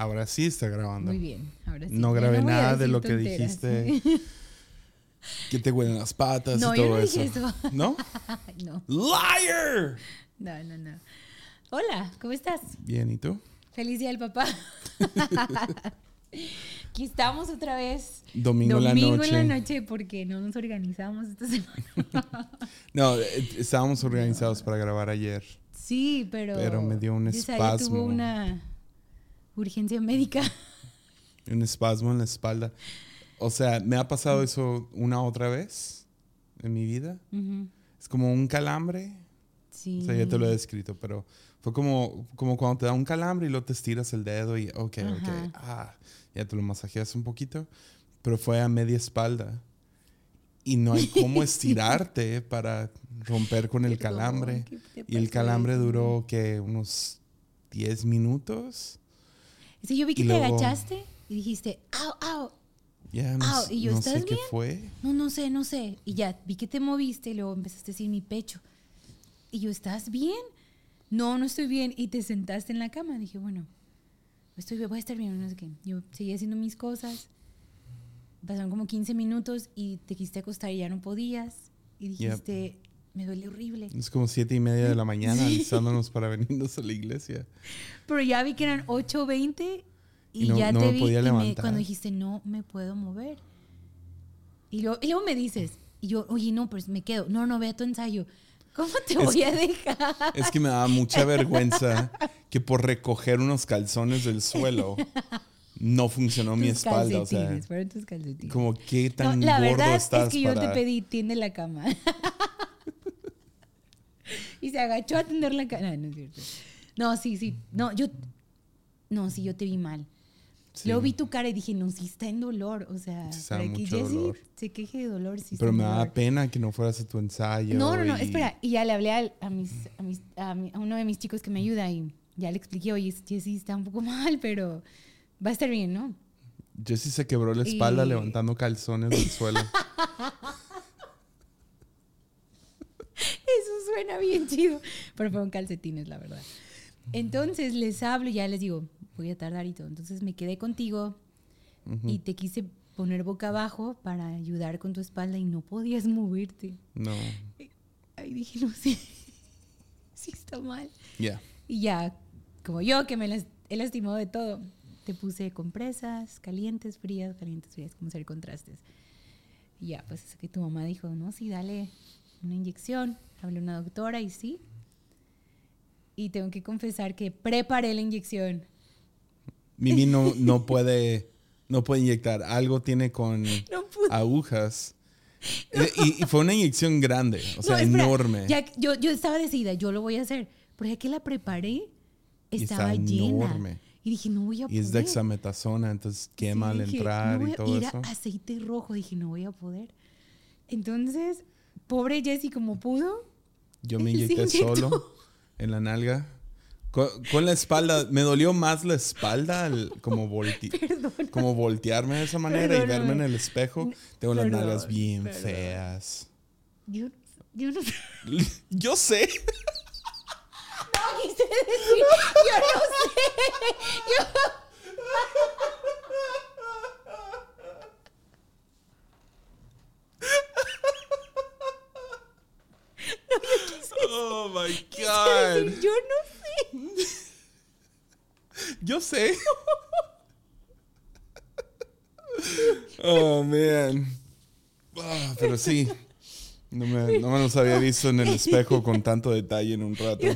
Ahora sí está grabando. Muy bien, ahora sí. No grabé nada de lo que dijiste. Que te huelen las patas No, y yo todo no eso. dije eso. ¿No? No, Liar. no, no, no. Hola, ¿cómo estás? Bien, ¿y tú? Feliz día del papá. Aquí estamos otra vez. Domingo, en la Domingo noche. en la noche porque no nos organizamos esta semana. No, eh, estábamos organizados para grabar ayer. Sí, pero. Pero me dio un espasmo. tuvo una urgencia médica. Un espasmo en la espalda. O sea, me ha pasado eso una otra vez en mi vida. Es como un calambre. Sí. O sea, ya te lo he descrito, pero fue como, como cuando te da un calambre y luego te estiras el dedo y, ok, ok, ah, ya te lo masajeas un poquito, pero fue a media espalda. Y no hay cómo estirarte para romper con el calambre. ¿qué te Y el calambre duró, que Unos 10 minutos. Sí, yo vi que y te luego- agachaste y dijiste, au, au. Ya no, Au, ¿y yo, no sé ¿estás qué bien? fue. No, no sé, no sé. Y ya vi que te moviste y luego empezaste a decir mi pecho. Y yo, ¿estás bien? No, no estoy bien. Y te sentaste en la cama. Dije, bueno, estoy bien, voy a estar bien. No sé qué. Yo seguí haciendo mis cosas. Pasaron como 15 minutos y te quisiste acostar y ya no podías. Y dijiste, me duele horrible. Es como siete y media de la mañana alistándonos para venirnos a la iglesia. Pero ya vi que eran 8.20 y, Y no- ya no te me vi. podía y me- levantar. cuando dijiste, no me puedo mover. Y luego, y luego me dices, y yo, oye, no, pues me quedo. No, no, ve a tu ensayo. ¿Cómo te Es voy a dejar? Es que me daba mucha vergüenza que por recoger unos calzones del suelo no funcionó mi Tus espalda. O sea, fueron tus calcetines. como qué No, tan la gordo verdad estás es que yo para... te pedí, tiende la cama. Y se agachó a tender la cama. No, no es cierto. No, sí, sí. No, yo. No, sí, yo te vi mal. Sí. Luego vi tu cara y dije, no, sí está en dolor. O sea, está para que Jessie se queje de dolor, sí Pero me daba dolor. pena que no fueras a tu ensayo. No, no, no, espera. Y ya le hablé a, mis, a, mis- a mi- a uno de mis chicos que me ayuda y ya le expliqué, oye, Jessie está un poco mal, pero va a estar bien, ¿no? Jessie se quebró la espalda Y- levantando calzones del suelo. Eso suena bien chido. Pero fueron calcetines, la verdad. Entonces les hablo y ya les digo, voy a tardar y todo. Entonces me quedé contigo y te quise poner boca abajo para ayudar con tu espalda y no podías moverte. No. Ahí dije, no sé, sí está mal. Ya. Y ya, como yo que me las he lastimado de todo, te puse compresas, calientes, frías, calientes, frías, como hacer contrastes. Y ya, pues es que tu mamá dijo, no, sí, dale una inyección. Hablé a una doctora y sí. Y tengo que confesar que preparé la inyección. Mimi no, no puede no puede inyectar. Algo tiene con No agujas. Eh, Y, y fue una inyección grande, o sea, No, espera, enorme. Ya, yo, yo estaba decidida, yo lo voy a hacer. Pero ya que la preparé, Y estaba llena. enorme. Y dije, no voy a Y es poder. dexametasona, entonces quema Sí, al dije, entrar no voy y todo era eso. aceite rojo, dije, no voy a poder. Entonces, pobre Jessie como pudo. Yo me inyecté solo en la nalga. Con, con la espalda, me dolió más la espalda, al- como, volti- Perdón. como voltearme de esa manera y verme en el espejo. Tengo las nalgas bien feas. Yo, yo no sé. Yo sé. No quise decir, yo no sé. Yo, Oh my God. decir, yo no sé. Yo sé. Oh, man. Ah, pero sí. No me, no me los había visto en el espejo con tanto detalle en un rato.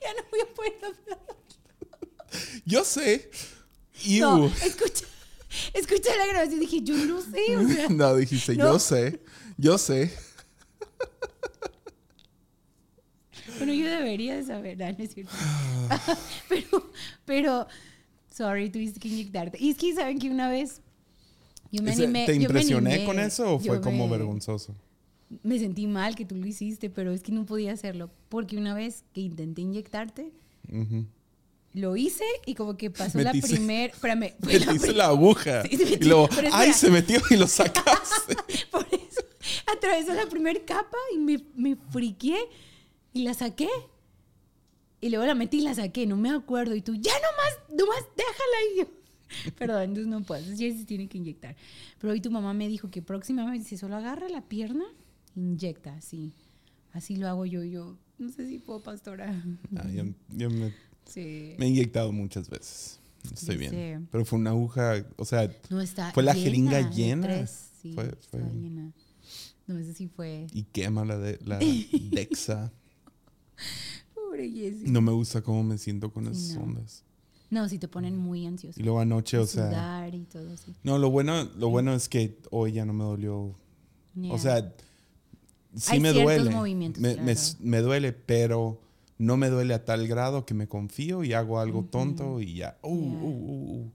Ya no voy a poder hablar. Yo sé. Ew. No, escucha, escucha la grabación y dije, yo no sé. O sea, No, dijiste, No. yo sé. Yo sé. bueno, yo debería de saber, ah, no, no es cierto. pero, pero, sorry, tuviste que inyectarte. Y es que, ¿saben que una vez yo me animé? ¿Te impresioné animé, con eso o fue como me- vergonzoso? Me sentí mal que tú lo hiciste, pero es que no podía hacerlo. Porque una vez que intenté inyectarte, Ujú. Lo hice y como que pasó Metiste- la primer... Espérame. fue la Metiste pri- la aguja. Sí, sí, y metí- luego, ¡ay! Se metió y lo sacaste. Por eso atravesó la primera capa y me, me friqué y la saqué. Y luego la metí y la saqué, no me acuerdo. Y tú, ya nomás, nomás, déjala. Y yo, perdón, entonces no puedo. Ya se tiene que inyectar. Pero hoy tu mamá me dijo que próximamente, si solo agarra la pierna, inyecta, así. Así lo hago yo. Yo no sé si puedo, pastora. Ah, yo, yo me, Sí. me he inyectado muchas veces. Estoy bien. Sí. Pero fue una aguja, o sea, No está Fue la llena, jeringa llena. tres, sí, Fue- fue- llena. No, ese sí fue. y quema la, de, la Dexa. Pobre Jessy. No me gusta cómo me siento con esas no. ondas. No, sí te ponen muy ansioso. Y luego anoche, o sea... Sudar y todo así. No, lo bueno, lo bueno es que hoy ya no me dolió. Yeah. O sea, sí Hay me duele. me, me duele, pero no me duele a tal grado que me confío y hago algo Ujú. tonto y ya. Uh, Yeah. uh, uh, uh.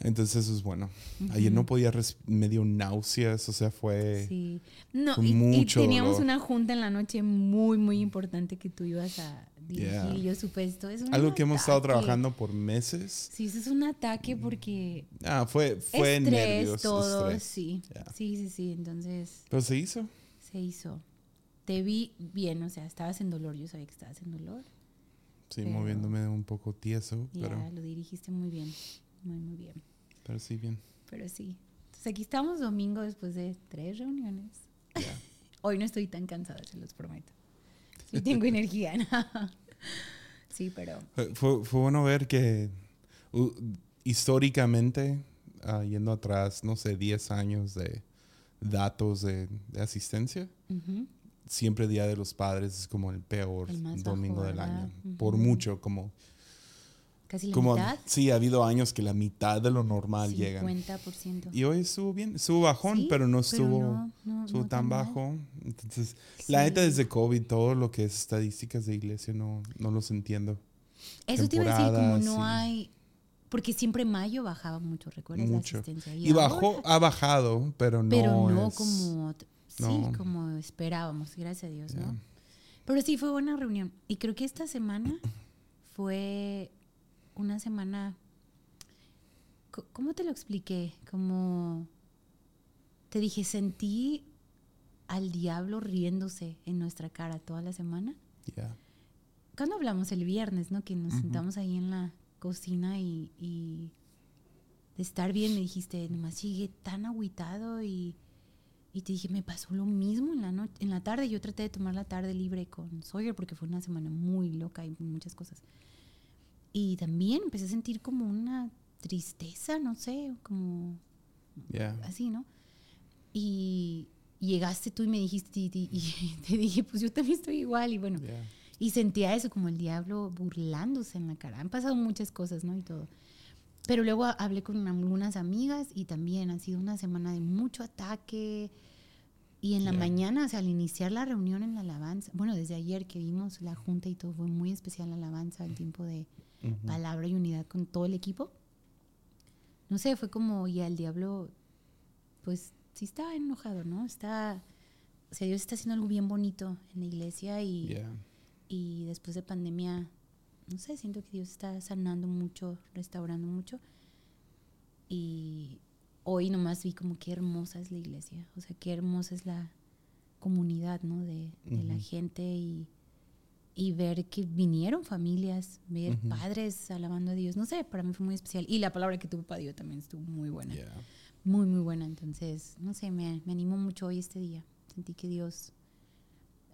Entonces eso es bueno. Ayer no podía, me dio náuseas, o sea, fue... Sí. No, con y, y mucho teníamos dolor. una junta en la noche muy, muy importante que tú ibas a dirigir. Yeah. Y yo supe esto. Es un Algo que hemos estado trabajando por meses. Sí, eso es un ataque porque. Ah, fue, fue estrés, nervios. todo. estrés. Sí. Yeah. Sí, sí, sí. Entonces Pero se hizo. se hizo. Te vi bien, o sea, estabas en dolor. Yo sabía que estabas en dolor. Sí, Pero- moviéndome un poco tieso, Ya, pero, lo dirigiste muy bien. Muy, muy bien. pero sí, bien. Pero sí. Entonces aquí estamos domingo después de tres reuniones. Ya. Hoy no estoy tan cansada, se los prometo. Sí tengo energía. sí, pero Fue, fue- bueno ver que uh, históricamente, ah, yendo atrás, no sé, 10 años de datos de, de asistencia, ujú, siempre Día de los Padres es como el peor El domingo bajo, del año. Por Ujú. mucho, como, casi la como mitad. sí, ha habido años que la mitad de lo normal llegan. 50%. Y hoy estuvo bien, estuvo bajón, Sí, pero no estuvo, no, no, estuvo no tan mal. bajo. Entonces, la neta Sí. desde COVID, todo lo que es estadísticas de iglesia, no, no los entiendo. Eso te iba a decir, como no y- hay. Porque siempre mayo bajaba mucho, ¿recuerdas? La Mucho. asistencia. Y, bajó, ahora- ha bajado, pero no pero no es- como. Sí, como esperábamos, gracias a Dios. ¿no? Pero sí fue buena reunión. Y creo que esta semana fue una semana. ¿Cómo te lo expliqué? Como. Te dije, sentí al diablo riéndose en nuestra cara toda la semana. Ya. Cuando hablamos el viernes, ¿no? Que nos sentamos ahí en la cocina y, y de estar bien me dijiste, nomás llegué tan agüitado y, y te dije, me pasó lo mismo en la noche, en la tarde. Yo traté de tomar la tarde libre con Sawyer porque fue una semana muy loca y muchas cosas. Y también empecé a sentir como una tristeza, no sé, como Ya. así, ¿no? Y llegaste tú y me dijiste, y, y- y te dije, pues yo también estoy igual. Y bueno, Ya. y sentía eso como el diablo burlándose en la cara. Han pasado muchas cosas, ¿no? Y todo. Pero luego hablé con algunas amigas y también ha sido una semana de mucho ataque. Y en la mañana, o sea, al iniciar la reunión en la alabanza, bueno, desde ayer que vimos la junta y todo, fue muy especial la alabanza, el tiempo de palabra y unidad con todo el equipo. No sé, fue como, ya el diablo, pues sí está enojado, ¿no? Está, o sea, Dios está haciendo algo bien bonito en la iglesia y, y después de pandemia, no sé, siento que Dios está sanando mucho, restaurando mucho. Y hoy nomás vi como qué hermosa es la iglesia, o sea, qué hermosa es la comunidad, ¿no? De, de la gente y, y ver que vinieron familias, ver padres alabando a Dios, no sé, para mí fue muy especial. Y la palabra que tuvo para Dios también estuvo muy buena, muy, muy buena. Entonces, no sé, me, me animó mucho hoy este día. Sentí que Dios,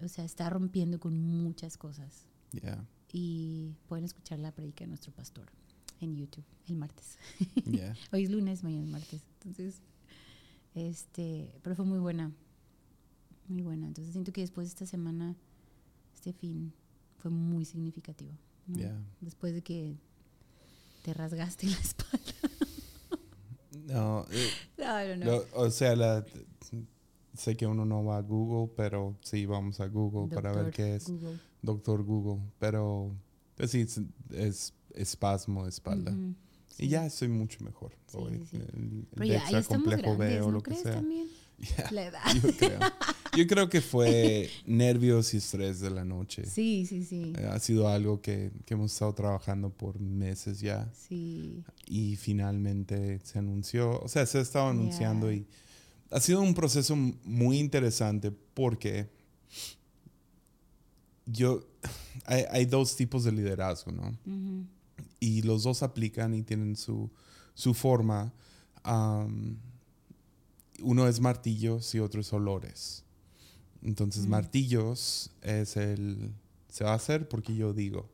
o sea, está rompiendo con muchas cosas Ya. Y pueden escuchar la predica de nuestro pastor en YouTube el martes. Hoy es lunes, mañana es martes. Entonces, este, pero fue muy buena. Muy buena. Entonces siento que después de esta semana, este fin, fue muy significativo. Después de que te rasgaste la espalda. No, eh, No, no, no. o sea, la, sé que uno no va a Google, pero sí vamos a Google para ver Doctor qué es Google. Doctor Google. Pero pues sí, es, es espasmo de espalda. Y sí. ya estoy mucho mejor. Sí, hoy. sí, sí. El, el Pero ya, estamos complejo grandes, B o ¿no lo que crees sea. también? Ya, La edad. yo creo. Yo creo que fue nervios y estrés de la noche. Sí, sí, sí. Eh, Ha sido algo que, que hemos estado trabajando por meses ya Sí. y finalmente se anunció, o sea, se ha estado anunciando Yeah. y ha sido un proceso muy interesante porque yo hay, hay dos tipos de liderazgo, ¿no? Y los dos aplican y tienen su, su forma. Am, uno es martillos y otro es olores. Entonces, Mm. martillos es el, se va a hacer porque yo digo.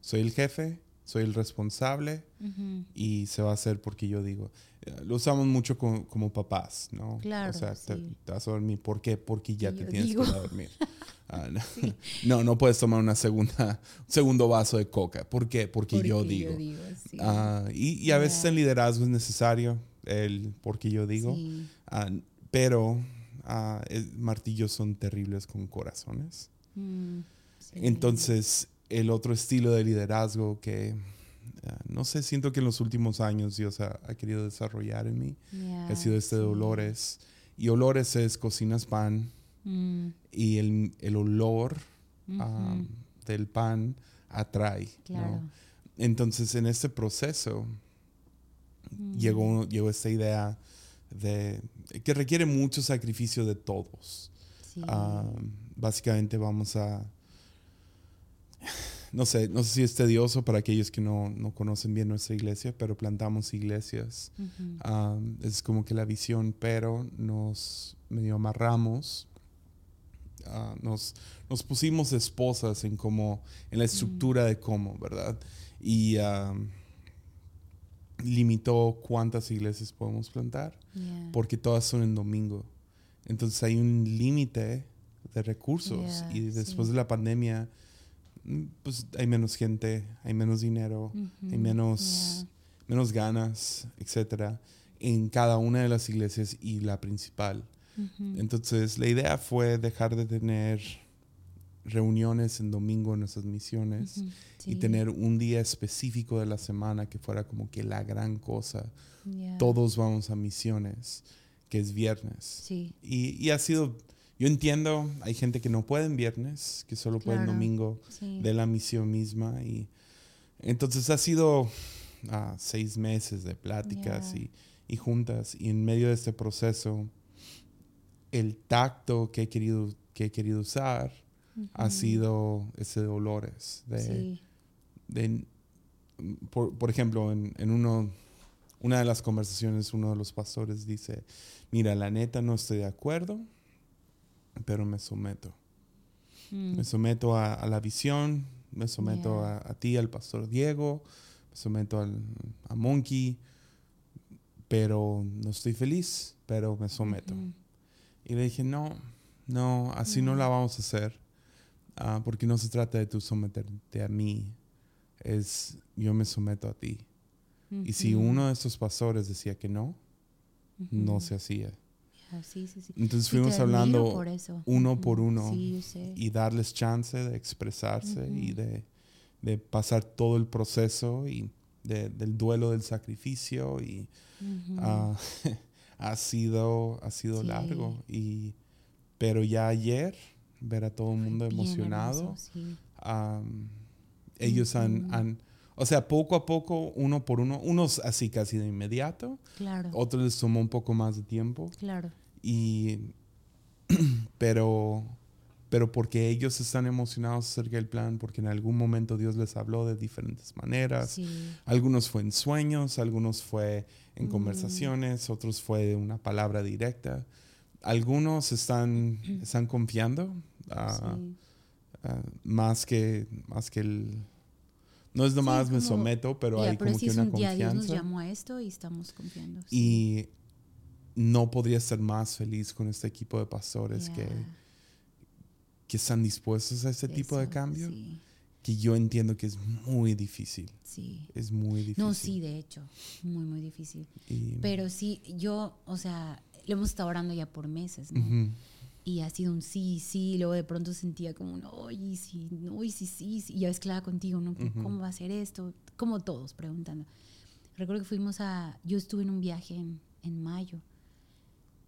Soy el jefe, soy el responsable Ujú. y se va a hacer porque yo digo. Eh, Lo usamos mucho co- como, papás, ¿no? Claro, O sea, te, sí. te vas a dormir. ¿Por qué? Porque ya te yo tienes digo. que ir a dormir. Ah, no. no, no puedes tomar una segunda, un segundo vaso de coca. ¿Por qué? Porque, yo Porque digo. sí. Ah, y, y a veces en liderazgo es necesario el porque yo digo, Sí. Ah, pero el- martillos son terribles con corazones. Mm, sí. Entonces, el otro estilo de liderazgo que, ah, no sé, siento que en los últimos años Dios ha, ha querido desarrollar en mí, ha sido este de olores. Y olores es cocinas pan Mm, y el, el olor ah, del pan atrae. Entonces, en este proceso, Mm. llegó, llegó esta idea de que requiere mucho sacrificio de todos. Sí. Ah, básicamente vamos a, no sé, no sé si es tedioso para aquellos que no, no conocen bien nuestra iglesia, pero plantamos iglesias. Ah, es como que la visión, pero nos medio amarramos. ah, nos, nos pusimos esposas en cómo, en la estructura de cómo, ¿verdad? Y limitó cuántas iglesias podemos plantar porque todas son en domingo. Entonces hay un límite de recursos Yeah, y después sí. de la pandemia, mm, pues hay menos gente, hay menos dinero, hay menos, menos ganas, etcétera, en cada una de las iglesias y la principal. Entonces la idea fue dejar de tener reuniones en domingo en nuestras misiones y Sí. tener un día específico de la semana que fuera como que la gran cosa. Todos vamos a misiones, que es viernes. Sí. Y, y ha sido, yo entiendo, hay gente que no puede en viernes, que solo puede en domingo Sí. de la misión misma. Y entonces ha sido ah, seis meses de pláticas y, y juntas. Y en medio de este proceso, el tacto que he querido, que he querido usar ha sido ese de olores. De, Sí. de- por, por ejemplo, en, en uno, una de las conversaciones, uno de los pastores dice, mira, la neta no estoy de acuerdo, pero me someto. Mm. Me someto a, a la visión, me someto Yeah. a, a ti, al pastor Diego, me someto al, a Monkey, pero no estoy feliz, pero me someto. Y le dije, no, no, así no No. la vamos a hacer. Ah, porque no se trata de tú someterte a mí, es yo me someto a ti. Y si uno de estos pastores decía que no, no se hacía. Ya, Sí, sí, sí. Entonces fuimos hablando por uno por uno y darles chance de expresarse y de, de pasar todo el proceso y de- del duelo del sacrificio y ah, ha sido ha sido largo y pero ya ayer ver a todo el mundo Bien emocionado hermoso, ellos han o sea poco a poco uno por uno unos así casi de inmediato Claro, otros les tomó un poco más de tiempo claro. y pero pero porque ellos están emocionados acerca del plan porque en algún momento Dios les habló de diferentes maneras Sí. algunos fue en sueños algunos fue en Mm. conversaciones otros fue de una palabra directa algunos están están confiando ah, sí. ah, más que más que el no es nomás me someto pero hay pero como sí que es una un día, Dios nos confianza llamó a esto y estamos confiando. y no podría estar más feliz con este equipo de pastores que, que están dispuestos a este tipo de eso, cambio, Sí, que yo entiendo que es muy difícil. sí. Es muy difícil. No, sí, de hecho, muy, muy difícil. Y- Pero sí, yo, o sea, lo hemos estado orando ya por meses, ¿no? Y ha sido un sí, sí, y luego de pronto sentía como un, oye, sí, no, y sí, sí, sí", y ya hablaba contigo, ¿no? ¿Cómo va a ser esto? Como todos preguntando. Recuerdo que fuimos a, yo estuve en un viaje en, en mayo,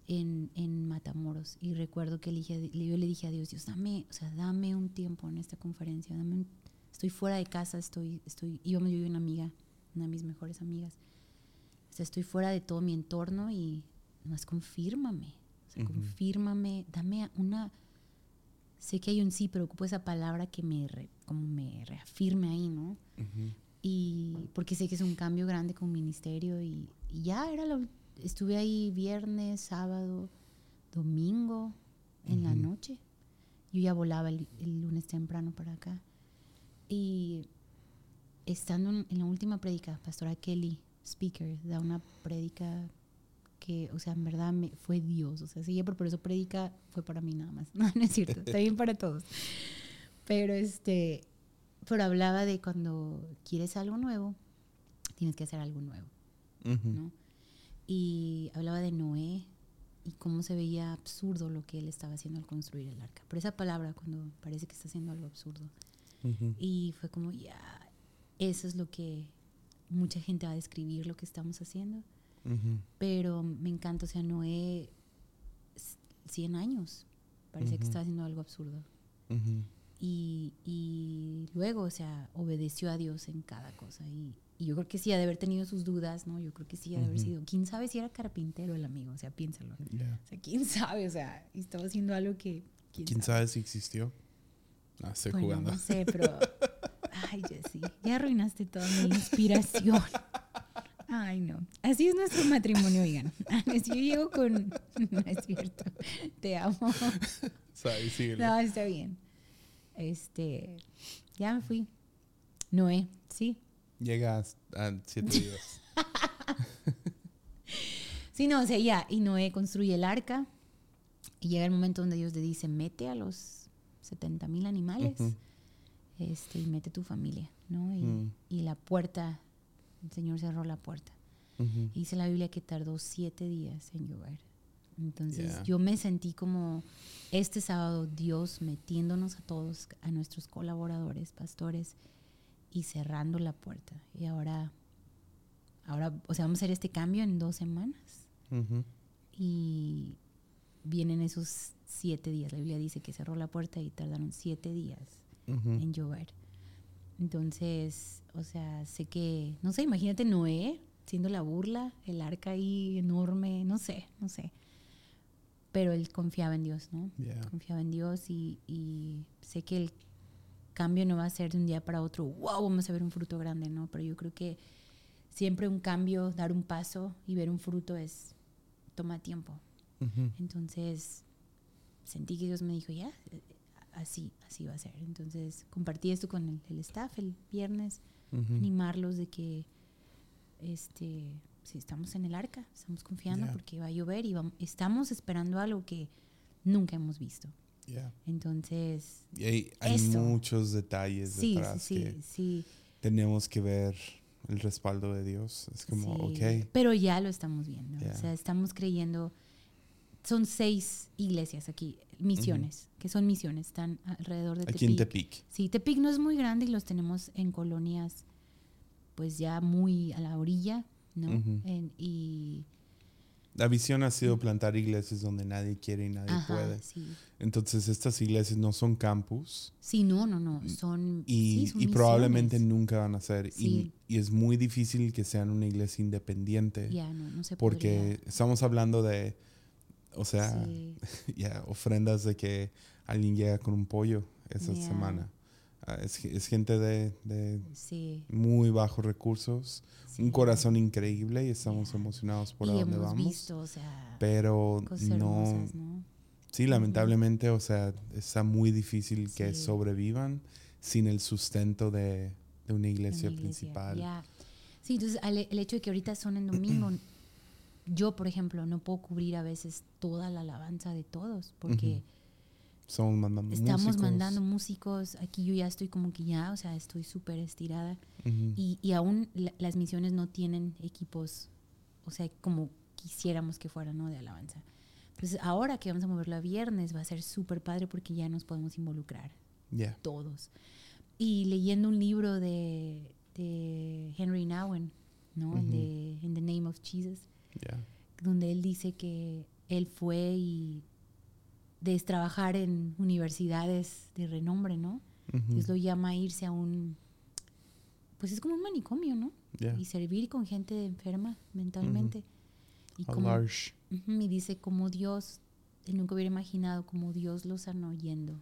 en, en Matamoros, y recuerdo que le dije- yo le dije a Dios, Dios, dame, o sea, dame un tiempo en esta conferencia, dame un- estoy fuera de casa, estoy, estoy, íbamos yo y una amiga, una de mis mejores amigas, o sea, estoy fuera de todo mi entorno y nomás confírmame, confírmame, dame una, sé que hay un sí, pero ocupo esa palabra que me, re- como me reafirme ahí, ¿no? Y porque sé que es un cambio grande con ministerio y, y ya era lo, estuve ahí viernes, sábado, domingo, en la noche. Yo ya volaba el, el lunes temprano para acá. Y estando en, en la última prédica, Pastora Kelly, speaker, da una prédica que, o sea, en verdad me, fue Dios. O sea, si ella por eso prédica, fue para mí nada más. No, no es cierto, está bien para todos. Pero este, pero hablaba de cuando quieres algo nuevo, tienes que hacer algo nuevo. Y hablaba de Noé y cómo se veía absurdo lo que él estaba haciendo al construir el arca. Pero esa palabra, cuando parece que está haciendo algo absurdo. Y fue como, ya, eso es lo que mucha gente va a describir lo que estamos haciendo. Pero me encanta, o sea, Noé, s- 100 años, parecía que estaba haciendo algo absurdo. Y, y luego, o sea, obedeció a Dios en cada cosa. Y, y yo creo que sí ha de haber tenido sus dudas, ¿no? Yo creo que sí ha de haber sido. ¿Quién sabe si era carpintero el amigo? O sea, piénsalo. O sea, ¿quién sabe? O sea, estaba haciendo algo que... ¿Quién sabe si existió? Ah, estoy Bueno, jugando. no sé, pero... Ay, Jessy, ya arruinaste toda mi inspiración. Ay, no. Así es nuestro matrimonio, oigan. Yo llego con... No es cierto. Te amo. Sabe. No, está bien. Este... Ya me fui. Noé, sí. Llega a, siete días. Sí, no, o sea, ya. Y Noé construye el arca. Y llega el momento donde Dios le dice, mete a los 70 mil animales. Este, y mete tu familia, ¿no? Y, Mm. y la puerta, el Señor cerró la puerta. Dice la Biblia que tardó siete días en llover. Entonces Yeah. yo me sentí como este sábado Dios metiéndonos a todos, a nuestros colaboradores, pastores, y cerrando la puerta. Y ahora, ahora, o sea, vamos a hacer este cambio en dos semanas. Ujú. Y vienen esos siete días. La Biblia dice que cerró la puerta y tardaron siete días en llover. Entonces, o sea, sé que, no sé, imagínate Noé siendo la burla, el arca ahí enorme, no sé, no sé. Pero él confiaba en Dios, ¿no? Yeah. Confiaba en Dios y, y sé que el cambio no va a ser de un día para otro, wow, vamos a ver un fruto grande, ¿no? Pero yo creo que siempre un cambio, dar un paso y ver un fruto es, toma tiempo. Entonces sentí que Dios me dijo, ya, así, así va a ser. Entonces compartí esto con el, el staff el viernes, Ujú. animarlos de que este, si estamos en el arca, estamos confiando Ya. porque va a llover y vam- estamos esperando algo que nunca hemos visto. Yeah. Entonces, Y hay, hay muchos detalles sí, detrás sí, que sí, tenemos que ver el respaldo de Dios. Es como, ok. Pero ya lo estamos viendo. Ya. O sea, estamos creyendo. Son seis iglesias aquí, misiones, que son misiones, están alrededor de Aquí en Tepic. Tepic. Sí, Tepic no es muy grande y los tenemos en colonias, pues ya muy a la orilla, ¿no? En- y. La visión ha sido plantar iglesias donde nadie quiere y nadie Ajá, puede. sí. Entonces estas iglesias no son campus Sí, no, no, no. Son. y, sí, son y probablemente nunca van a ser. Sí. Y, y es muy difícil que sean una iglesia independiente Ya, no, no se porque estamos hablando de, o sea. Sí, ya ofrendas de que alguien llega con un pollo esa Ya. semana. Ah, es, es gente de, de sí. muy bajos recursos, un sí. corazón increíble y estamos Ya. emocionados por y a dónde hemos vamos. visto, o sea, Pero cosas no, hermosas, ¿no? sí, lamentablemente, o sea, está muy difícil que sobrevivan sin el sustento de, de una de iglesia, una iglesia, principal. Sí, entonces al- el hecho de que ahorita son en domingo, yo, por ejemplo, no puedo cubrir a veces toda la alabanza de todos, porque Estamos mandando estamos músicos. mandando músicos, aquí yo ya estoy como que ya, o sea, estoy súper estirada, y, y aún la- las misiones no tienen equipos, o sea, como quisiéramos que fueran, ¿no? De alabanza. Entonces, ahora que vamos a moverlo a viernes, va a ser súper padre porque ya nos podemos involucrar todos. Y leyendo un libro de, de Henry Nouwen, ¿no? Ujú. de In the Name of Jesus, Donde él dice que él fue y de trabajar en universidades de renombre, ¿no? Dios lo llama a irse a un, pues es como un manicomio, ¿no? Y servir con gente enferma mentalmente. Y como. Ujú, y dice como Dios, él nunca hubiera imaginado como Dios lo sanó yendo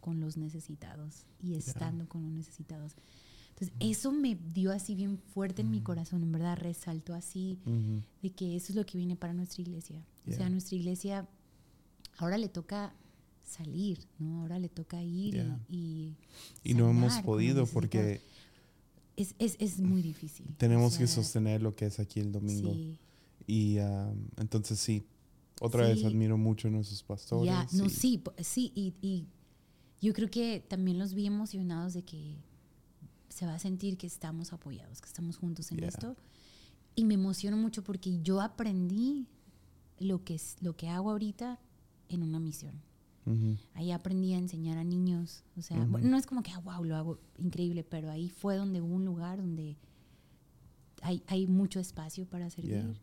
con los necesitados y estando con los necesitados. Entonces, eso me dio así bien fuerte en mi corazón, en verdad, resaltó así de que eso es lo que viene para nuestra iglesia. O sea, nuestra iglesia ahora le toca salir, ¿no? Ahora le toca ir Yeah. y, y Y no hemos podido porque es, es, es muy difícil. O tenemos que sostener lo que es aquí el domingo. Sí, Y um, entonces sí, otra vez admiro mucho a nuestros pastores. no, sí, sí, y, y yo creo que también los vi emocionados de que se va a sentir que estamos apoyados, que estamos juntos en Yeah. esto. Y me emociono mucho porque yo aprendí lo que, es, lo que hago ahorita en una misión. Ujú. Ahí aprendí a enseñar a niños. O sea, bueno, no es como que, ah, wow, lo hago increíble, pero ahí fue donde hubo un lugar donde hay, hay mucho espacio para servir. Yeah.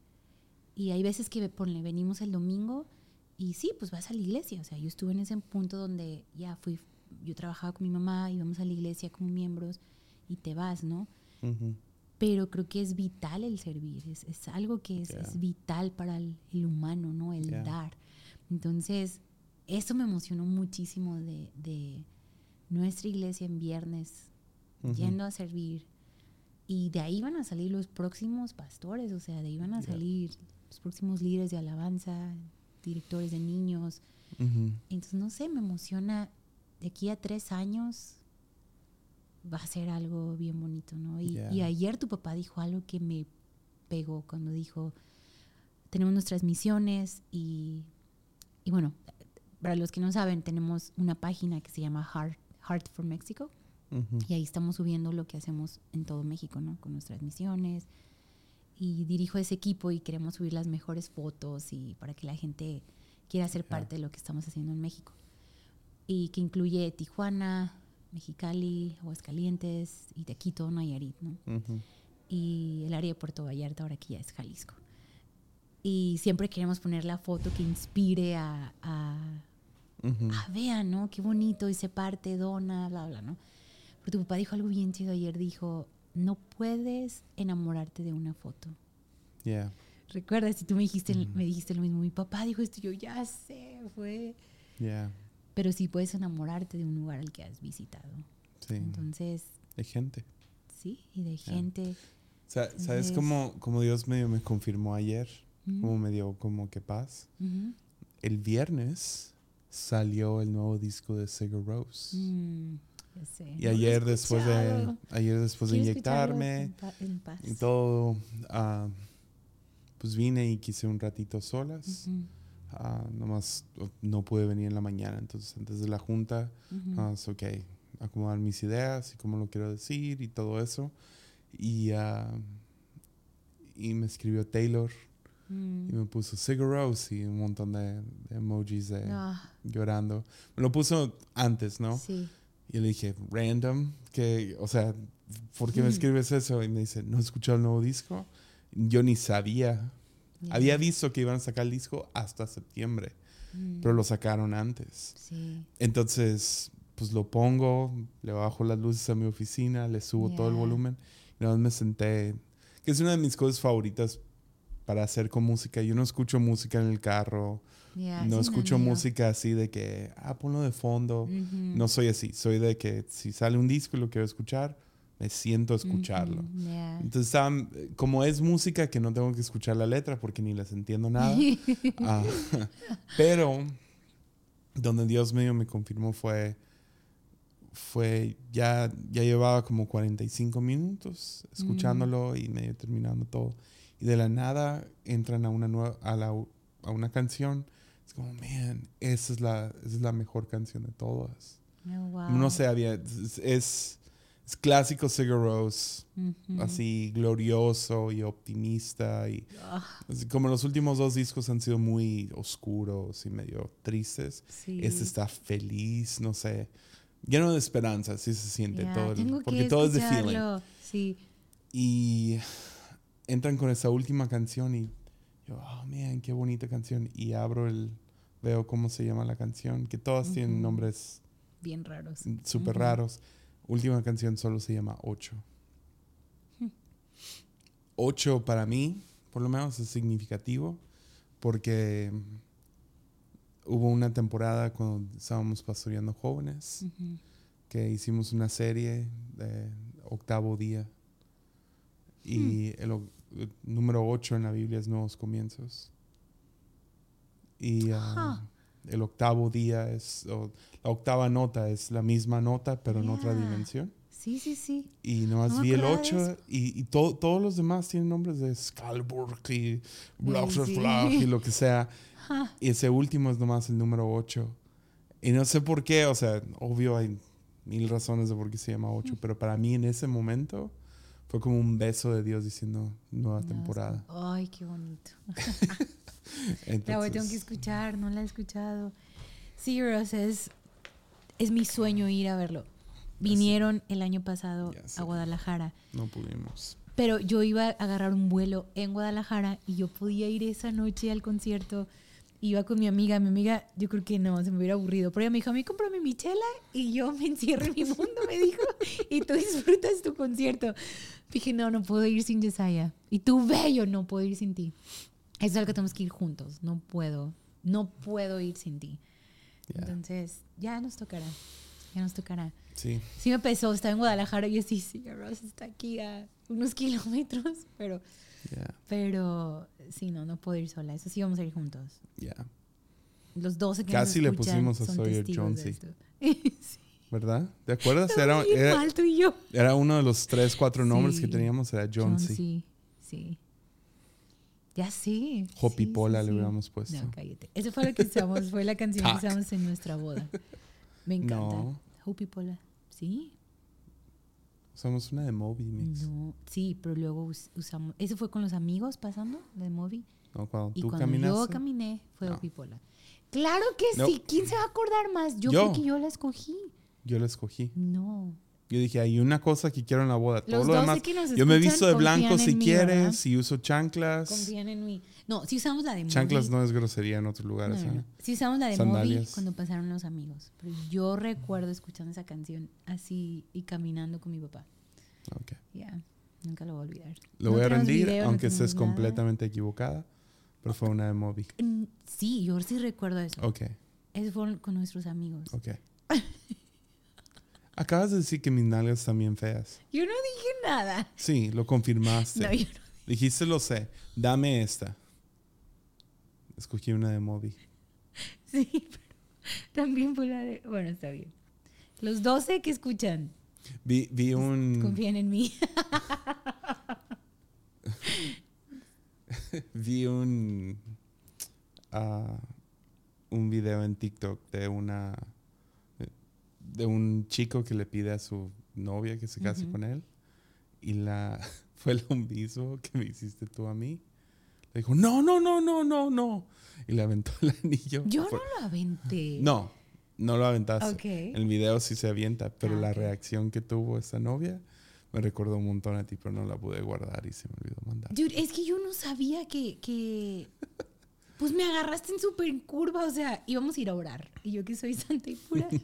Y hay veces que ponle, venimos el domingo y sí, pues vas a la iglesia. O sea, yo estuve en ese punto donde ya fui, yo trabajaba con mi mamá, íbamos a la iglesia como miembros y te vas, ¿no? Ujú. Pero creo que es vital el servir, es, es algo que es, Yeah. es vital para el, el humano, ¿no? El Yeah. dar. Entonces, eso me emocionó muchísimo de, de nuestra iglesia en viernes, Ujú. yendo a servir. Y de ahí van a salir los próximos pastores, o sea, de ahí van a Yeah. salir los próximos líderes de alabanza, directores de niños. Ujú. Entonces, no sé, me emociona. De aquí a tres años va a ser algo bien bonito, ¿no? Y, Yeah. y ayer tu papá dijo algo que me pegó cuando dijo, tenemos nuestras misiones y, y bueno, para los que no saben, tenemos una página que se llama Heart, Heart for Mexico Ujú. y ahí estamos subiendo lo que hacemos en todo México, ¿no? Con nuestras misiones. Y dirijo ese equipo y queremos subir las mejores fotos y para que la gente quiera ser Ya. parte de lo que estamos haciendo en México. Y que incluye Tijuana, Mexicali, Aguascalientes y Tequito, Nayarit, ¿no? Ujú. y el área de Puerto Vallarta, ahora que ya es Jalisco. Y siempre queremos poner la foto que inspire a, a, Ujú. ah, vean, ¿no? Qué bonito, se parte, dona, bla, bla, ¿no? Pero tu papá dijo algo bien chido ayer, dijo, no puedes enamorarte de una foto. Yeah. ¿Recuerdas? Si tú me dijiste, Ujú. me dijiste lo mismo, mi papá dijo esto, yo ya sé, fue... Yeah. Pero sí puedes enamorarte de un lugar al que has visitado. Sí. Entonces, Hay gente. sí, y de gente... Sa- ¿Sabes Entonces- cómo, cómo Dios medio me confirmó ayer? Cómo me dio como que paz. El viernes salió el nuevo disco de Sigur Rose. mm. Y No ayer después de ayer después de inyectarme en pa- en paz. y todo, ah, pues vine y quise un ratito solas. Ujú, Ah, nomás no pude venir en la mañana, entonces antes de la junta, ujú. ah, es ok, acomodar mis ideas y cómo lo quiero decir y todo eso. Y, ah, y me escribió Taylor Mm. y me puso Sigur Rose y un montón de, de emojis de Ah, llorando. Me lo puso antes, ¿no? Sí. Y le dije, random, que, o sea, ¿por qué me Mm. escribes eso? Y me dice, ¿no has escuchado el nuevo disco? Yo ni sabía. Ya. Había visto que iban a sacar el disco hasta septiembre, Mm, pero lo sacaron antes. Sí. Entonces, pues lo pongo, le bajo las luces a mi oficina, le subo todo el volumen. Y nada más me senté, que es una de mis cosas favoritas para hacer con música. Yo no escucho música en el carro, Ya, no escucho música así de que, ah, ponlo de fondo. Ujú. No soy así, soy de que si sale un disco y lo quiero escuchar, me siento a escucharlo. Ujú, ya. Entonces, estaban- como es música que no tengo que escuchar la letra porque ni les entiendo nada, ah, pero donde Dios medio me confirmó fue, fue ya, ya llevaba como 45 minutos escuchándolo y medio terminando todo. Y de la nada entran a una, nueva, a, la, a una canción. Es como, man, esa es, la, esa es la mejor canción de todas. Oh, wow. No sé, había, es, es, es clásico Sigur Rós, Ujú. así glorioso y optimista. Y Ah, así como los últimos dos discos han sido muy oscuros y medio tristes, sí. este está feliz, no sé, lleno de esperanza, así se siente todo. el- porque que todo es de feeling. Sí. Y entran con esa última canción y yo, oh man, qué bonita canción. Y abro el, veo cómo se llama la canción, que todas tienen nombres Bien raros. súper raros. Última canción solo se llama Ocho. Ocho para mí, por lo menos, es significativo porque hubo una temporada cuando estábamos pastoreando jóvenes que hicimos una serie de octavo día. Y el, o- el número 8 en la Biblia es Nuevos Comienzos. Y ah. El octavo día es, o la octava nota es la misma nota, pero en otra dimensión. Sí, sí, sí. Y nomás No vi el acordaba de 8 eso. y, y to- todos los demás tienen nombres de Scalburg y Blauser sí. Y lo que sea. Ajá. Y ese último es nomás el número 8. Y no sé por qué, o sea, obvio hay mil razones de por qué se llama 8, pero para mí en ese momento fue como un beso de Dios diciendo nueva No, temporada. como- Ay, qué bonito. La voy, tengo que escuchar, no la he escuchado. Sí, Ross, es, es mi sueño ir a verlo. Vinieron el año pasado a Guadalajara, no pudimos. pero yo iba a agarrar un vuelo en Guadalajara y yo podía ir esa noche al concierto. Iba con mi amiga, mi amiga, yo creo que no, se me hubiera aburrido, pero ella me dijo, a mí cómprame mi chela y yo me encierro en mi mundo, me dijo, y tú disfrutas tu concierto. Dije, no, no puedo ir sin Yesaya. Y tú, bello, no puedo ir sin ti. Eso es algo que tenemos que ir juntos. No puedo. No puedo ir sin ti. Ya. Entonces, ya nos tocará. Ya nos tocará. Sí, Sí me pesó. Estaba en Guadalajara y yo sí, sí, Ross está aquí a unos kilómetros. Pero, pero sí, no, no puedo ir sola. Eso sí vamos a ir juntos. ya. Los 12 que Casi le nos escuchan pusimos a Sawyer Jonesy. sí. ¿Verdad? ¿Te acuerdas? Era, era, mal, tú y yo. era uno de los tres, cuatro nombres Sí. que teníamos, era John C. Sí, sí. Ya sé. Hopi Sí, sí, le sí. hubiéramos puesto. No, cállate. Eso fue lo que usamos, fue la canción que usamos en nuestra boda. Me encanta. No. Hopi Pola. Sí. Usamos una de Moby Mix. No, sí, pero luego us- usamos. Eso fue con los amigos pasando de Moby. No, cuando Y tú cuando caminaste. yo caminé, fue No. Hopi Pola. Claro que No. sí. ¿Quién se va a acordar más? Yo, Yo. porque yo la escogí. Yo la escogí. No. Yo dije, hay una cosa que quiero en la boda. Todo Los lo 12 demás. que nos Yo me escuchan visto de blanco si quieres, si uso chanclas. Confían en mí. No, si usamos la de. Chanclas no es grosería en otros lugares. no, no. ¿eh? Sí usamos la de Sandalias. cuando pasaron los amigos. Pero yo recuerdo escuchando esa canción así y caminando con mi papá. Ok. Ya, nunca lo voy a olvidar. Lo voy a rendir, video, aunque estés nada. completamente equivocada. Pero fue una de Moby. Mm, Sí, yo sí recuerdo eso. Ok, Eso fueron con nuestros amigos. ok. Acabas de decir que mis nalgas están bien feas. Yo no dije nada. Sí, lo confirmaste. No, yo no. Dijiste, lo sé. Dame esta. Escogí una de Moby. Sí, pero también fue la de... Bueno, está bien. Los 12 que escuchan, Vi, vi un... confían en mí. Vi un ah, un video en TikTok de una de un chico que le pide a su novia que se case con él y la fue lo mismo que me hiciste tú a mí. Le dijo, "No, no, no, no, no, no." Y le aventó el anillo. Yo no lo aventé. No, no lo aventaste. Ok. El video sí se avienta, pero Ah, la reacción que tuvo esta novia me recordó un montón a ti, pero no la pude guardar y se me olvidó mandar. Dude, es que yo no sabía que, que... Pues me agarraste en súper curva, o sea, íbamos a ir a orar. Y yo que soy santa y pura.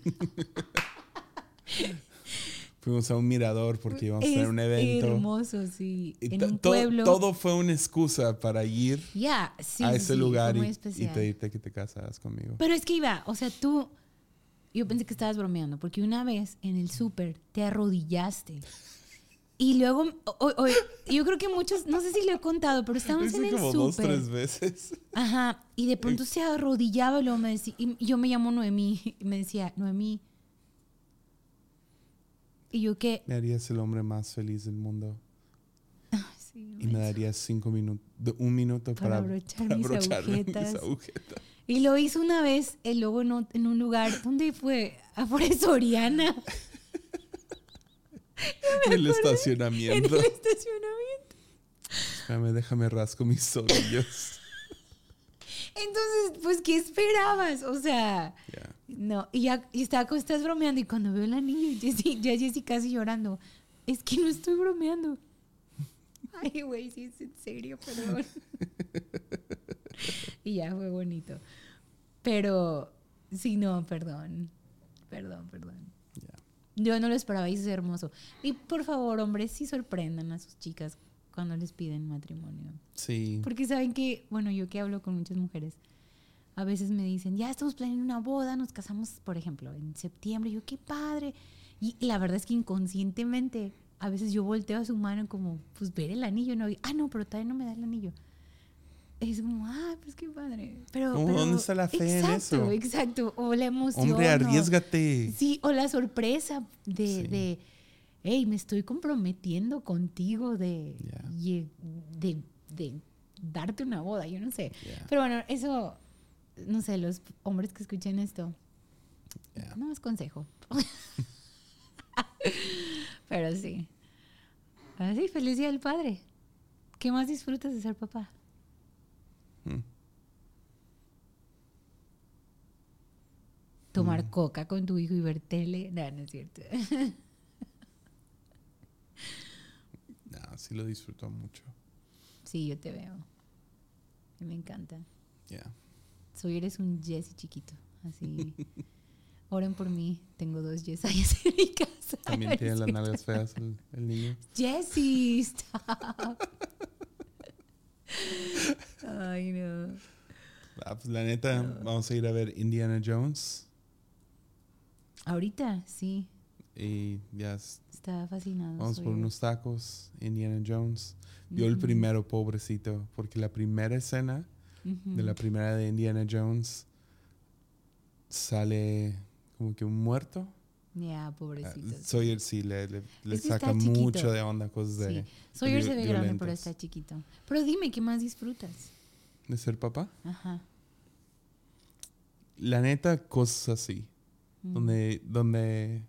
Fuimos a un mirador porque íbamos a tener un evento. hermoso, sí. Y en un pueblo. Todo fue una excusa para ir sí. a ese sí, lugar y, y pedirte que te casaras conmigo. Pero es que iba, o sea, tú. Yo pensé que estabas bromeando, porque una vez en el súper te arrodillaste. Y luego, o- o- yo creo que muchos, no sé si lo he contado, pero estábamos en el como dos, súper. tres veces. Ajá, y de pronto se arrodillaba y luego me decía, y yo me llamo Noemí, y me decía, Noemí. Y yo que, Me harías el hombre más feliz del mundo. sí, Y me darías cinco minutos, un minuto Para para, abrochar para mis abrocharme agujetas. mis agujetas. Y lo hizo una vez, el luego en, un- en un lugar, ¿dónde fue? Afuera de Soriana, En el en estacionamiento. el estacionamiento. Espérame, déjame rasco mis tobillos. Entonces, pues, ¿qué esperabas? O sea. No, y ya y estaba, como estás bromeando, y cuando veo el anillo, Jessie, ya Jessie casi llorando, es que no estoy bromeando. Ay, güey, sí es en serio, perdón. y ya fue bonito. Pero, sí, no, perdón. Perdón, perdón. Ya. Yo no lo esperaba y es hermoso. Y por favor, hombres, sí sorprendan a sus chicas cuando les piden matrimonio. Sí. Porque saben que, bueno, yo que hablo con muchas mujeres, a veces me dicen, ya estamos planeando una boda, nos casamos, por ejemplo, en septiembre. Y yo, qué padre. Y la verdad es que inconscientemente, a veces yo volteo a su mano como, pues ver el anillo, ¿no? Y, ah, no, pero todavía no me da el anillo. Es como, ah, pues qué padre. Pero, ¿Dónde está la fe en exacto, eso? Exacto, o la emoción. Hombre, o- arriesgate. Sí, o la sorpresa de, Sí. de hey, me estoy comprometiendo contigo de, de, de darte una boda, yo no sé. Ya, Pero bueno, eso, no sé, los hombres que escuchen esto, no es consejo. Pero sí. Así, feliz día del padre. ¿Qué más disfrutas de ser papá? Mm. Tomar Mm. coca con tu hijo y ver tele. No, no es cierto. No, sí lo disfruto mucho. Sí, yo te veo. Me encanta. Soy eres un Jesse chiquito. Así. Oren por mí. Tengo dos Jessayas en mi casa. También tiene las nalgas feas el, el niño. Jesse, stop. Ay, no. Ah, pues la neta, vamos a ir a ver Indiana Jones. Ahorita, sí. Y ya es- Está fascinado. vamos por unos tacos. Indiana Jones. Vio el Ujú, primero, pobrecito. Porque la primera escena de la primera de Indiana Jones sale como que un muerto. Ya, Ah, pobrecito. sí. Sawyer sí le, le, saca mucho de onda cosas de, Sí. Sawyer se ve grande, pero está chiquito. Pero dime, ¿qué más disfrutas? de ser papá. Ajá. La neta, cosas así. Mm. donde, donde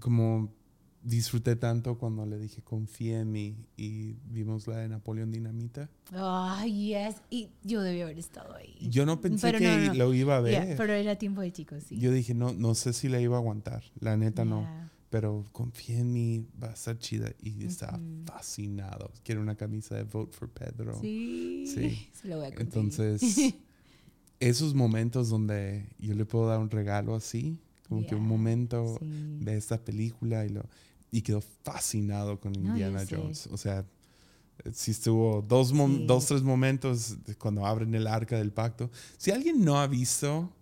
como disfruté tanto cuando le dije confía en mí y vimos la de Napoleón Dinamita. Ay, yes. Y yo debí haber estado ahí. Yo no pensé Pero que no, no. lo iba a ver. pero era tiempo de chicos, sí. Yo dije, no, no sé si la iba a aguantar. La neta no. Ya. Pero confía en mí, va a estar chida. Y estaba Ujú. fascinado. Quiero una camisa de Vote for Pedro. Sí. Sí. Se lo voy a conseguir. Entonces, esos momentos donde yo le puedo dar un regalo así, como que un momento sí. de esta película y lo y quedó fascinado con No, Indiana sé. Jones. O sea, eh, sí estuvo dos, Sí. dos, tres momentos cuando abren el arca del pacto. Si alguien no ha visto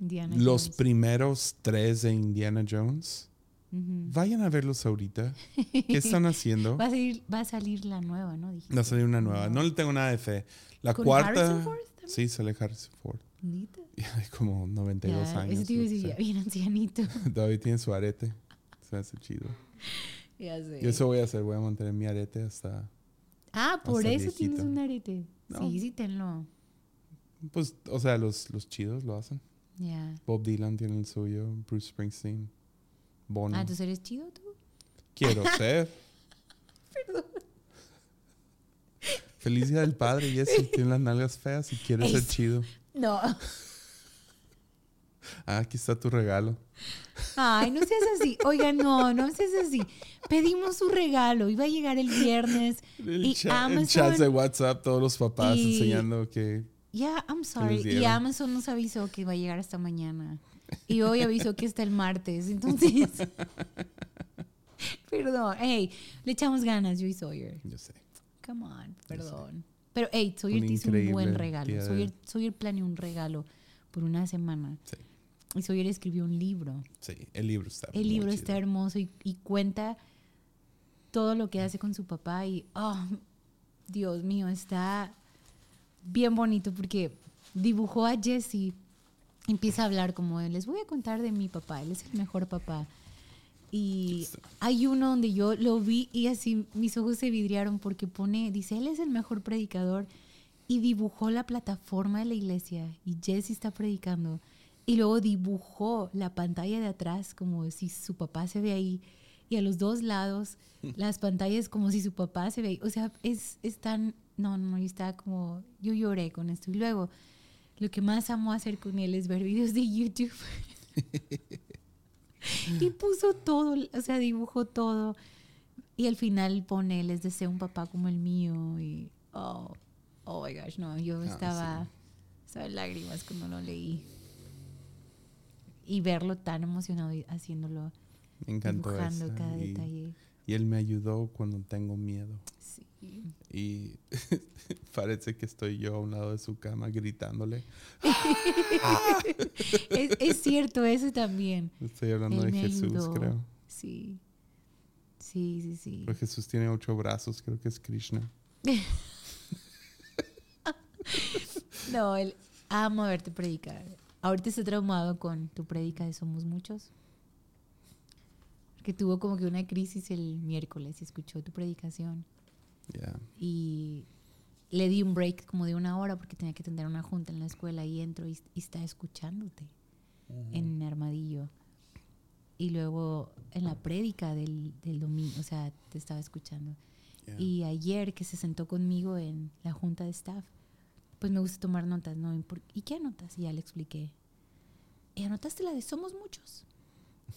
Indiana los Jones. primeros tres de Indiana Jones, Ujú. vayan a verlos ahorita. ¿Qué están haciendo? Va a, salir, va a salir la nueva, ¿no? Dijiste. Va a salir una nueva. No le tengo nada de fe. La ¿Con cuarta. Harrison Ford también? Sí, sale Harrison Ford. Hay como 92 Ya, años. Ese tío sea. bien ancianito. Todavía tiene su arete. Se hace chido. ya sé. Eso voy a hacer. Voy a mantener mi arete hasta. ah, por hasta eso tienes un arete. No. Sí, sí, tenlo. Pues, o sea, los, los chidos lo hacen. Ya. Bob Dylan tiene el suyo. Bruce Springsteen. Bono. Ah, entonces eres chido tú. Quiero ser. Feliz día del padre, Jessy. Tiene las nalgas feas y quiere ser chido. No. Ah, aquí está tu regalo. Ay, no seas así. Oiga, no, no seas así. Pedimos su regalo. Iba a llegar el viernes. El, Y cha- el Amazon- chat de WhatsApp, todos los papás Y- enseñando que. Ya, I'm sorry. Y? Amazon nos avisó que iba a llegar hasta mañana. Y hoy avisó que está el martes. Entonces. perdón. Hey, le echamos ganas, yo y Sawyer. Yo sé. Come on, perdón. Pero, hey, Sawyer Un te hizo un buen regalo. Sawyer, Sawyer planeó un regalo por una semana. Sí. Y Sawyer escribió un libro. Sí, el libro está. El libro chido. está hermoso y, y cuenta todo lo que hace con su papá y, oh, Dios mío, está bien bonito porque dibujó a Jesse, empieza a hablar como, les voy a contar de mi papá, él es el mejor papá. Y hay uno donde yo lo vi y así mis ojos se vidriaron porque pone, dice, él es el mejor predicador y dibujó la plataforma de la iglesia y Jesse está predicando y luego dibujó la pantalla de atrás como si su papá se ve ahí y a los dos lados las pantallas como si su papá se ve ahí. O sea, es, es tan, no, no, yo estaba como, yo lloré con esto y luego lo que más amo hacer con él es ver videos de YouTube. y puso todo, o sea, dibujó todo. Y al final pone, les deseo un papá como el mío. Y, oh, oh my gosh, no, yo Ah, estaba, estaba en lágrimas cuando lo leí. Y verlo tan emocionado y haciéndolo, Me encantó dibujando esa, cada y, detalle. y él me ayudó cuando tengo miedo. Sí. Y parece que estoy yo a un lado de su cama gritándole. es, es cierto, eso también. Estoy hablando Él de Jesús, ayudó. creo. Sí. Sí, sí, sí. Pero Jesús tiene ocho brazos, creo que es Krishna. No, él amo verte predicar. Ahorita está traumado con tu predica de Somos Muchos. Que tuvo como que una crisis el miércoles y escuchó tu predicación. Ya. Y le di un break como de una hora porque tenía que atender una junta en la escuela y entro y, y está escuchándote en Armadillo. Y luego en la prédica del, del domingo, o sea, te estaba escuchando. ya. Y ayer que se sentó conmigo en la junta de staff, pues me gusta tomar notas, ¿no? ¿Y por- ¿Y qué anotas? Y ya le expliqué. ¿Y anotaste la de Somos Muchos?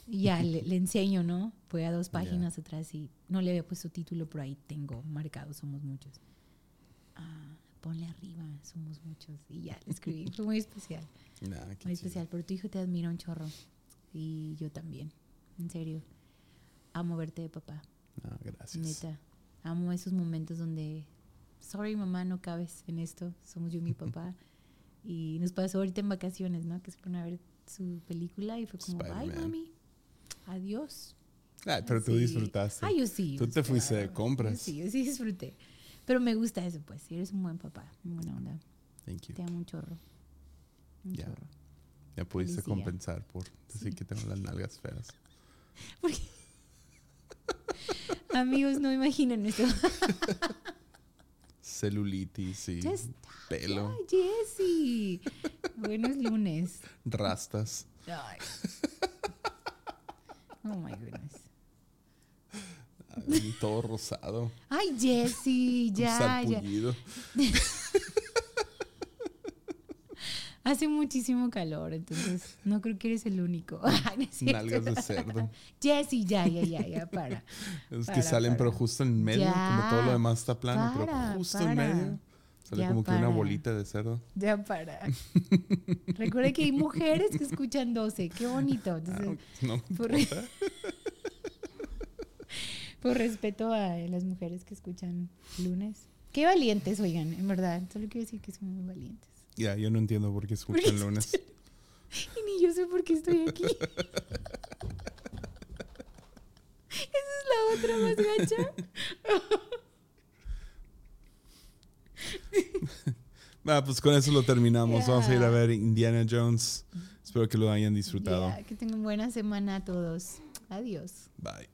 Y ya le, le enseño, ¿no? Fue a dos páginas atrás y no le había puesto título, pero ahí tengo marcado Somos Muchos. Ah, ponle arriba, Somos Muchos. Y ya le escribí. Fue muy especial. Nah, Muy chido. especial. Pero tu hijo te admira un chorro. Y yo también. En serio. Amo verte de papá. No, gracias. Neta. Amo esos momentos donde, sorry mamá, no cabes en esto. Somos yo y mi papá. y nos pasó ahorita en vacaciones, ¿no? Que se fueron a ver su película y fue como, bye mami. Adiós. Ah, pero tú Sí. disfrutaste. Ah, yo sí. Tú te fuiste de compras. Yo sí, yo sí disfruté. Pero me gusta eso, pues. Eres un buen papá. Muy buena onda. Thank you. Te amo un chorro. Un Ya. chorro. Ya pudiste compensar por decir que tengo las nalgas feas. Amigos, no imaginen esto. Celulitis y está. pelo, Ay, Jessy. Buenos lunes. rastas. Ay. Oh my goodness. ay, Todo rosado. Ay, Jessy, ya, ya. Hace muchísimo calor, entonces no creo que eres el único. No cierto. Nalgas de cerdo. Jessy, ya, ya, ya, ya, para. Es Para, que salen, pero justo en medio, Ya. como todo lo demás está plano, Para, pero justo en medio sale Ya como que una bolita de cerdo. Ya para. Recuerda que hay mujeres que escuchan 12. Qué bonito. Ah, Entonces, no por- importa. por respeto a las mujeres que escuchan lunes. Qué valientes, oigan, en verdad. Solo quiero decir que son muy valientes. Ya, yo no entiendo por qué escuchan lunes. Y ni yo sé por qué estoy aquí. Esa es la otra más gacha. Ah, pues con eso lo terminamos. Vamos a ir a ver Indiana Jones. Espero que lo hayan disfrutado. Que tengan buena semana a todos. Adiós. Bye.